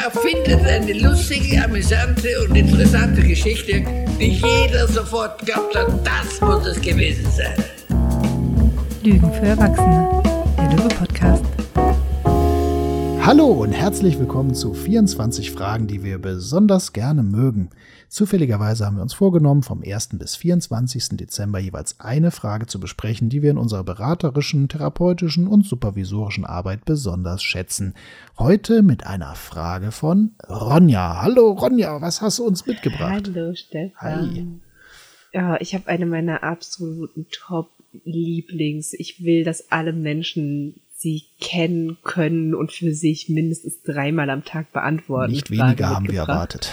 Ja, findet eine lustige, amüsante und interessante Geschichte, die jeder sofort glaubt hat, das muss es gewesen sein. Lügen für Erwachsene, der Löwe-Podcast. Hallo und herzlich willkommen zu 24 Fragen, die wir besonders gerne mögen. Zufälligerweise haben wir uns vorgenommen, vom 1. bis 24. Dezember jeweils eine Frage zu besprechen, die wir in unserer beraterischen, therapeutischen und supervisorischen Arbeit besonders schätzen. Heute mit einer Frage von Ronja. Hallo Ronja, was hast du uns mitgebracht? Hallo Stefan. Hi. Ja, ich habe eine meiner absoluten Top-Lieblings. Ich will, dass alle Menschen sie kennen können und für sich mindestens dreimal am Tag beantworten. Nicht weniger haben wir erwartet.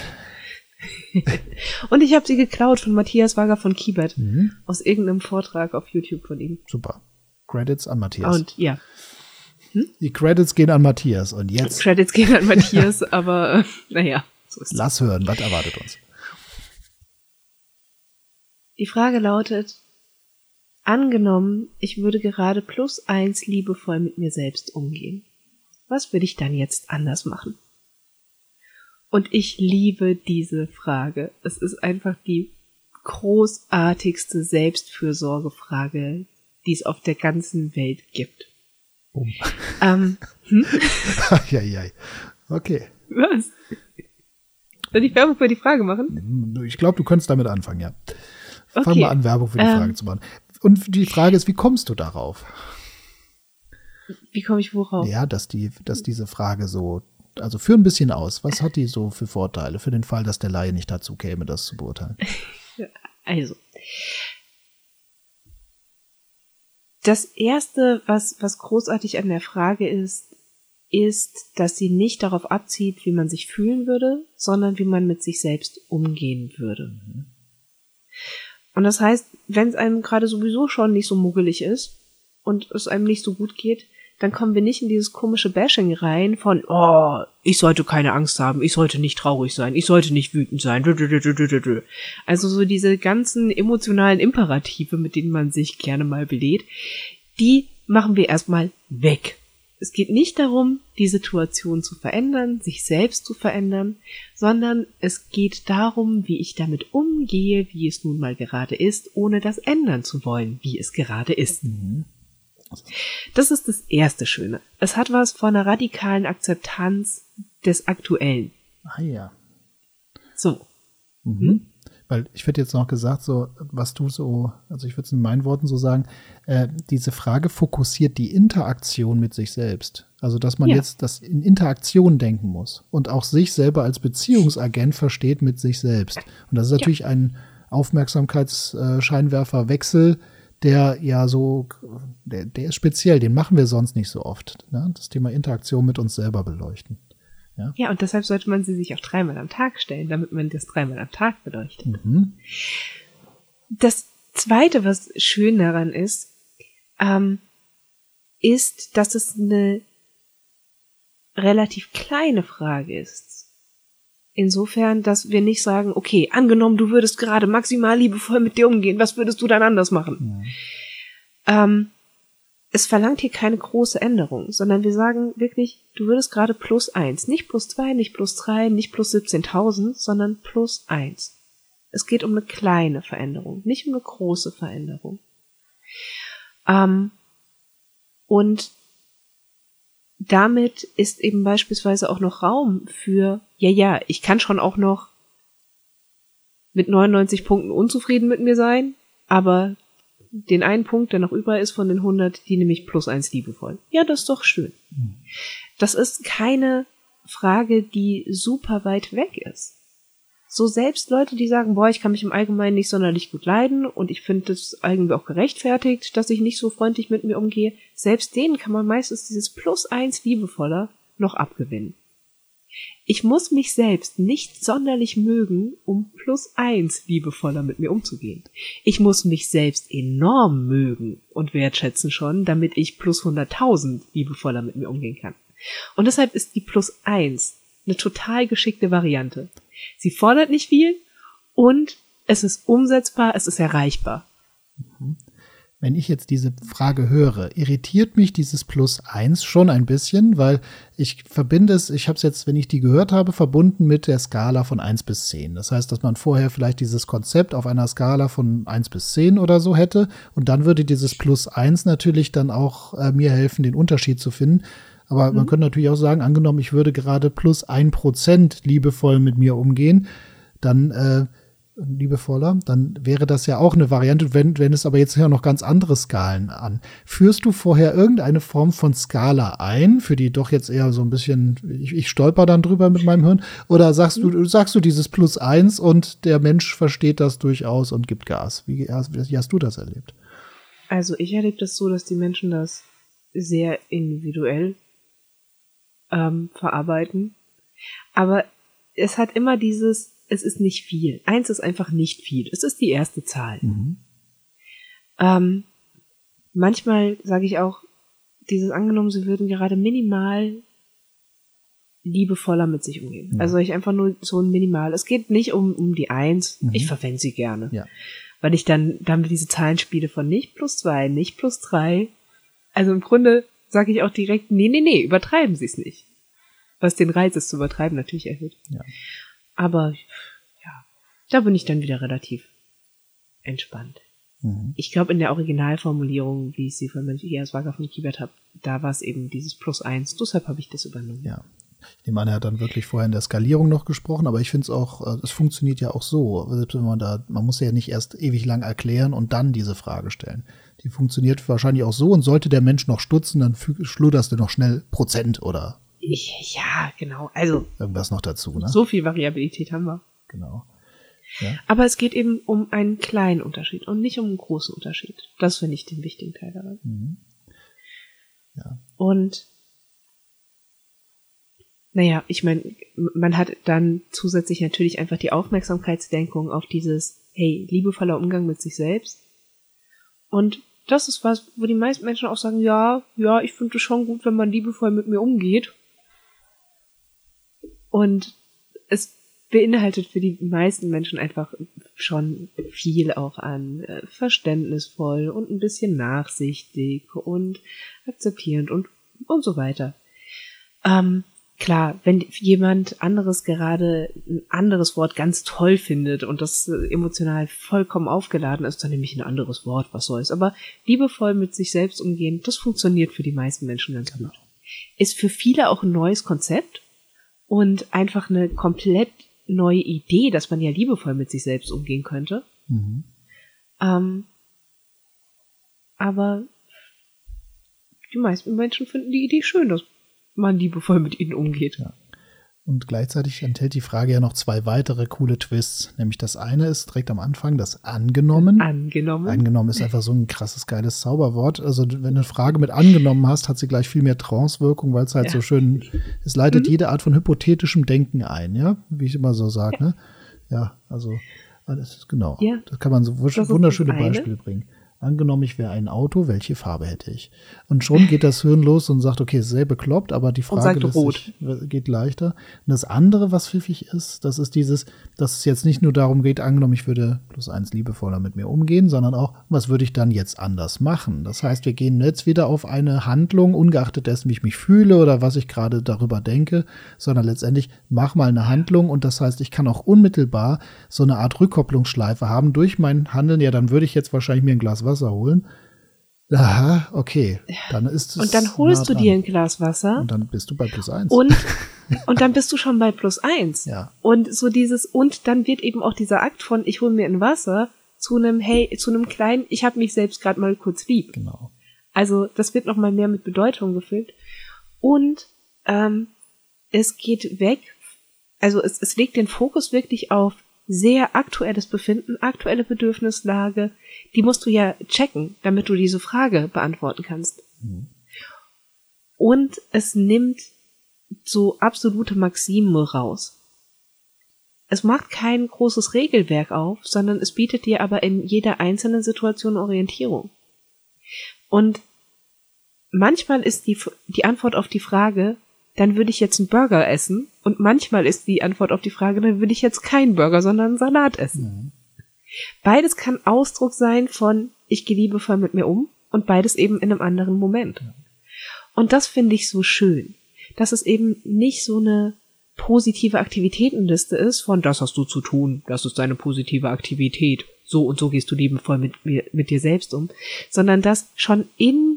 Und ich habe sie geklaut von Matthias Wager von Kiebert Mhm. aus irgendeinem Vortrag auf YouTube von ihm. Super. Credits an Matthias. Und ja, Die Credits gehen an Matthias. Und jetzt Credits gehen an Matthias, aber äh, naja, so ist es. lass hören, was erwartet uns. Die Frage lautet, angenommen, ich würde gerade plus eins liebevoll mit mir selbst umgehen. Was würde ich dann jetzt anders machen? Und ich liebe diese Frage. Es ist einfach die großartigste Selbstfürsorgefrage, die es auf der ganzen Welt gibt. Bumm. Ähm, Eieiei. Okay. was? Soll ich Werbung für die Frage machen? Ich glaube, du könntest damit anfangen, ja. Fang Okay. mal an, Werbung für die Ähm. Frage zu machen. Und die Frage ist, wie kommst du darauf? Wie komme ich worauf? Ja, dass die, dass diese Frage so, also führ ein bisschen aus. Was hat die so für Vorteile für den Fall, dass der Laie nicht dazu käme, das zu beurteilen? Also. Das erste, was, was großartig an der Frage ist, ist, dass sie nicht darauf abzieht, wie man sich fühlen würde, sondern wie man mit sich selbst umgehen würde. Und das heißt, wenn es einem gerade sowieso schon nicht so muggelig ist und es einem nicht so gut geht, dann kommen wir nicht in dieses komische Bashing rein von, oh, ich sollte keine Angst haben, ich sollte nicht traurig sein, ich sollte nicht wütend sein. Also so diese ganzen emotionalen Imperative, mit denen man sich gerne mal belädt, die machen wir erstmal weg. Es geht nicht darum, die Situation zu verändern, sich selbst zu verändern, sondern es geht darum, wie ich damit umgehe, wie es nun mal gerade ist, ohne das ändern zu wollen, wie es gerade ist. Das ist das erste Schöne. Es hat was von einer radikalen Akzeptanz des Aktuellen. Ah ja. So. Mhm. Weil ich hätte jetzt noch gesagt, so, was du so, also ich würde es in meinen Worten so sagen, äh, diese Frage fokussiert die Interaktion mit sich selbst. Also, dass man Ja. jetzt das in Interaktion denken muss und auch sich selber als Beziehungsagent versteht mit sich selbst. Und das ist natürlich ein Aufmerksamkeitsscheinwerferwechsel, der ja so, der, der ist speziell, den machen wir sonst nicht so oft. Ne? Das Thema Interaktion mit uns selber beleuchten. Ja, und deshalb sollte man sie sich auch dreimal am Tag stellen, damit man das dreimal am Tag beleuchtet. Mhm. Das zweite, was schön daran ist, ähm, ist, dass es eine relativ kleine Frage ist. Insofern, dass wir nicht sagen, okay, angenommen, du würdest gerade maximal liebevoll mit dir umgehen, was würdest du dann anders machen? Ähm, es verlangt hier keine große Änderung, sondern wir sagen wirklich, du würdest gerade plus eins, nicht plus zwei, nicht plus drei, nicht plus 17.000, sondern plus eins. Es geht um eine kleine Veränderung, nicht um eine große Veränderung. Ähm, und damit ist eben beispielsweise auch noch Raum für, ja, ja, ich kann schon auch noch mit 99 Punkten unzufrieden mit mir sein, aber den einen Punkt, der noch über ist von den 100, die nehme ich plus eins liebevoll. Ja, das ist doch schön. Das ist keine Frage, die super weit weg ist. So selbst Leute, die sagen, boah, ich kann mich im Allgemeinen nicht sonderlich gut leiden und ich finde es irgendwie auch gerechtfertigt, dass ich nicht so freundlich mit mir umgehe, selbst denen kann man meistens dieses plus eins liebevoller noch abgewinnen. Ich muss mich selbst nicht sonderlich mögen, um plus eins liebevoller mit mir umzugehen. Ich muss mich selbst enorm mögen und wertschätzen schon, damit ich plus 100.000 liebevoller mit mir umgehen kann. Und deshalb ist die plus eins eine total geschickte Variante. Sie fordert nicht viel und es ist umsetzbar, es ist erreichbar. Wenn ich jetzt diese Frage höre, irritiert mich dieses Plus eins schon ein bisschen, weil ich verbinde es, ich habe es jetzt, wenn ich die gehört habe, verbunden mit der Skala von eins bis zehn. Das heißt, dass man vorher vielleicht dieses Konzept auf einer Skala von eins bis zehn oder so hätte und dann würde dieses Plus eins natürlich dann auch äh, mir helfen, den Unterschied zu finden. Aber mhm. man könnte natürlich auch sagen, angenommen, ich würde gerade plus ein Prozent liebevoll mit mir umgehen, dann äh, liebevoller, dann wäre das ja auch eine Variante, wenn, wenn es aber jetzt ja noch ganz andere Skalen an. Führst du vorher irgendeine Form von Skala ein, für die doch jetzt eher so ein bisschen, ich, ich stolper dann drüber mit meinem Hirn, oder sagst du, sagst du dieses Plus eins und der Mensch versteht das durchaus und gibt Gas? Wie, wie hast du das erlebt? Also ich erlebe das so, dass die Menschen das sehr individuell ähm, verarbeiten. Aber es hat immer dieses, es ist nicht viel. Eins ist einfach nicht viel. Es ist die erste Zahl. Mhm. Ähm, manchmal sage ich auch, dieses angenommen, sie würden gerade minimal liebevoller mit sich umgehen. Ja. Also ich einfach nur so ein Minimal. Es geht nicht um, um die Eins. Mhm. Ich verwende sie gerne. Ja. Weil ich dann damit diese Zahlen spiele von nicht plus zwei, nicht plus drei. Also im Grunde sage ich auch direkt, nee, nee, nee, übertreiben Sie es nicht. Was den Reiz ist zu übertreiben natürlich erhöht. Ja. Aber ja, da bin ich dann wieder relativ entspannt. Mhm. Ich glaube, in der Originalformulierung, wie ich sie von Matthias Wagner von Kiebert habe, da war es eben dieses Plus eins. Deshalb habe ich das übernommen. Ja. Ich nehme an, er hat dann wirklich vorher in der Skalierung noch gesprochen, aber ich finde es auch, äh, es funktioniert ja auch so. Selbst wenn man da, man muss ja nicht erst ewig lang erklären und dann diese Frage stellen. Die funktioniert wahrscheinlich auch so und sollte der Mensch noch stutzen, dann schludderst du noch schnell Prozent oder ich, ja, genau. Also. Irgendwas noch dazu, ne? So viel Variabilität haben wir. Genau. Ja. Aber es geht eben um einen kleinen Unterschied und nicht um einen großen Unterschied. Das finde ich den wichtigen Teil daran. Mhm. Ja. Und naja, ich meine, man hat dann zusätzlich natürlich einfach die Aufmerksamkeitsdenkung auf dieses, hey, liebevoller Umgang mit sich selbst. Und das ist was, wo die meisten Menschen auch sagen, ja, ja, ich finde es schon gut, wenn man liebevoll mit mir umgeht. Und es beinhaltet für die meisten Menschen einfach schon viel auch an äh, verständnisvoll und ein bisschen nachsichtig und akzeptierend und, und so weiter. Ähm, klar, wenn jemand anderes gerade ein anderes Wort ganz toll findet und das äh, emotional vollkommen aufgeladen ist, dann nehme ich ein anderes Wort, was soll's. Aber liebevoll mit sich selbst umgehen, das funktioniert für die meisten Menschen ganz gut. Ist für viele auch ein neues Konzept und einfach eine komplett neue Idee, dass man ja liebevoll mit sich selbst umgehen könnte. Mhm. Ähm, aber die meisten Menschen finden die Idee schön, dass man liebevoll mit ihnen umgeht. Ja. Und gleichzeitig enthält die Frage ja noch zwei weitere coole Twists. Nämlich das eine ist direkt am Anfang das angenommen. Angenommen. Angenommen ist einfach so ein krasses, geiles Zauberwort. Also wenn du eine Frage mit angenommen hast, hat sie gleich viel mehr Trance-Wirkung, weil es halt ja. so schön, es leitet mhm. jede Art von hypothetischem Denken ein, ja, wie ich immer so sage, ja. ne? Ja, also, alles, genau. Ja. Das kann man so wunderschöne Beispiele bringen. Angenommen, ich wäre ein Auto, welche Farbe hätte ich? Und schon geht das Hirn los und sagt, okay, sehr bekloppt, aber die Frage sich, geht leichter. Und das andere, was pfiffig ist, das ist dieses, dass es jetzt nicht nur darum geht, angenommen, ich würde plus eins liebevoller mit mir umgehen, sondern auch, was würde ich dann jetzt anders machen? Das heißt, wir gehen jetzt wieder auf eine Handlung, ungeachtet dessen, wie ich mich fühle oder was ich gerade darüber denke, sondern letztendlich mach mal eine Handlung und das heißt, ich kann auch unmittelbar so eine Art Rückkopplungsschleife haben durch mein Handeln. Ja, dann würde ich jetzt wahrscheinlich mir ein Glas Wasser holen. Aha, okay. Dann ist es. Und dann holst nah du dir ein Glas Wasser. Und dann bist du bei plus eins. Und, und dann bist du schon bei plus eins. Ja. Und so dieses, und dann wird eben auch dieser Akt von, ich hole mir ein Wasser zu einem, hey, zu einem kleinen, ich habe mich selbst gerade mal kurz lieb. Genau. Also das wird nochmal mehr mit Bedeutung gefüllt. Und ähm, es geht weg, also es, es legt den Fokus wirklich auf sehr aktuelles Befinden, aktuelle Bedürfnislage, die musst du ja checken, damit du diese Frage beantworten kannst. Mhm. Und es nimmt so absolute Maximen raus. Es macht kein großes Regelwerk auf, sondern es bietet dir aber in jeder einzelnen Situation Orientierung. Und manchmal ist die, die Antwort auf die Frage, dann würde ich jetzt einen Burger essen. Und manchmal ist die Antwort auf die Frage, dann würde ich jetzt keinen Burger, sondern einen Salat essen. Mhm. Beides kann Ausdruck sein von, ich gehe liebevoll mit mir um und beides eben in einem anderen Moment. Und das finde ich so schön, dass es eben nicht so eine positive Aktivitätenliste ist von das hast du zu tun, das ist deine positive Aktivität, so und so gehst du liebevoll mit, mit dir selbst um, sondern dass schon in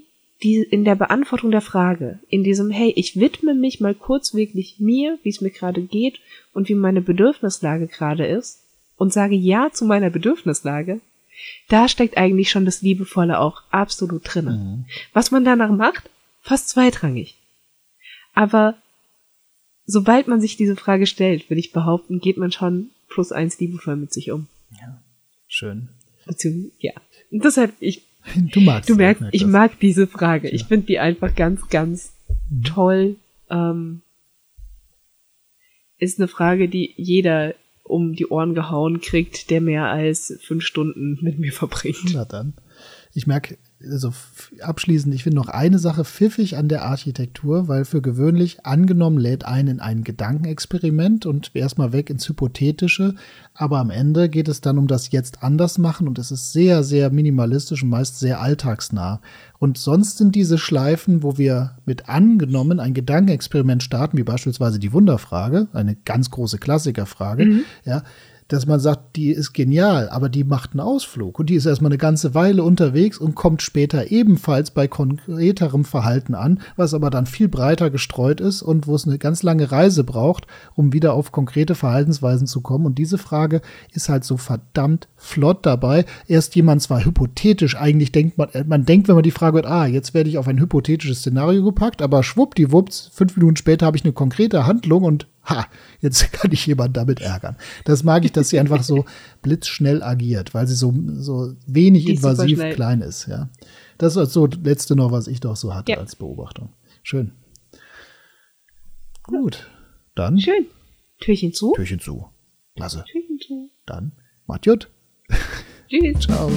die, in der Beantwortung der Frage, in diesem, hey, ich widme mich mal kurz wirklich mir, wie es mir gerade geht und wie meine Bedürfnislage gerade ist und sage Ja zu meiner Bedürfnislage, da steckt eigentlich schon das Liebevolle auch absolut drinnen. Mhm. Was man danach macht, fast zweitrangig. Aber sobald man sich diese Frage stellt, würde ich behaupten, geht man schon plus eins liebevoll mit sich um. Ja, schön. Ja. Und deshalb, ich, du magst, du merkst, ich mag diese Frage. Ja. Ich finde die einfach ganz, ganz mhm. toll. Ähm, ist eine Frage, die jeder um die Ohren gehauen kriegt, der mehr als fünf Stunden mit mir verbringt. Na dann. Ich merke, also abschließend, ich finde noch eine Sache pfiffig an der Architektur, weil für gewöhnlich angenommen lädt ein in ein Gedankenexperiment und erstmal weg ins Hypothetische, aber am Ende geht es dann um das jetzt anders machen und es ist sehr, sehr minimalistisch und meist sehr alltagsnah. Und sonst sind diese Schleifen, wo wir mit angenommen ein Gedankenexperiment starten, wie beispielsweise die Wunderfrage, eine ganz große Klassikerfrage, mhm. ja, dass man sagt, die ist genial, aber die macht einen Ausflug und die ist erstmal eine ganze Weile unterwegs und kommt später ebenfalls bei konkreterem Verhalten an, was aber dann viel breiter gestreut ist und wo es eine ganz lange Reise braucht, um wieder auf konkrete Verhaltensweisen zu kommen. Und diese Frage ist halt so verdammt flott dabei. Erst jemand zwar hypothetisch, eigentlich denkt man, man denkt, wenn man die Frage hört, ah, jetzt werde ich auf ein hypothetisches Szenario gepackt, aber schwuppdiwupps, fünf Minuten später habe ich eine konkrete Handlung und ha, jetzt kann ich jemand damit ärgern. Das mag ich, dass sie einfach so blitzschnell agiert, weil sie so, so wenig invasiv klein ist, ja. Das ist so letzte noch, was ich doch so hatte ja. als Beobachtung. Schön. Gut. Dann. Schön. Türchen zu. Türchen zu. Klasse. Türchen zu. Dann. Macht gut. Tschüss. Ciao.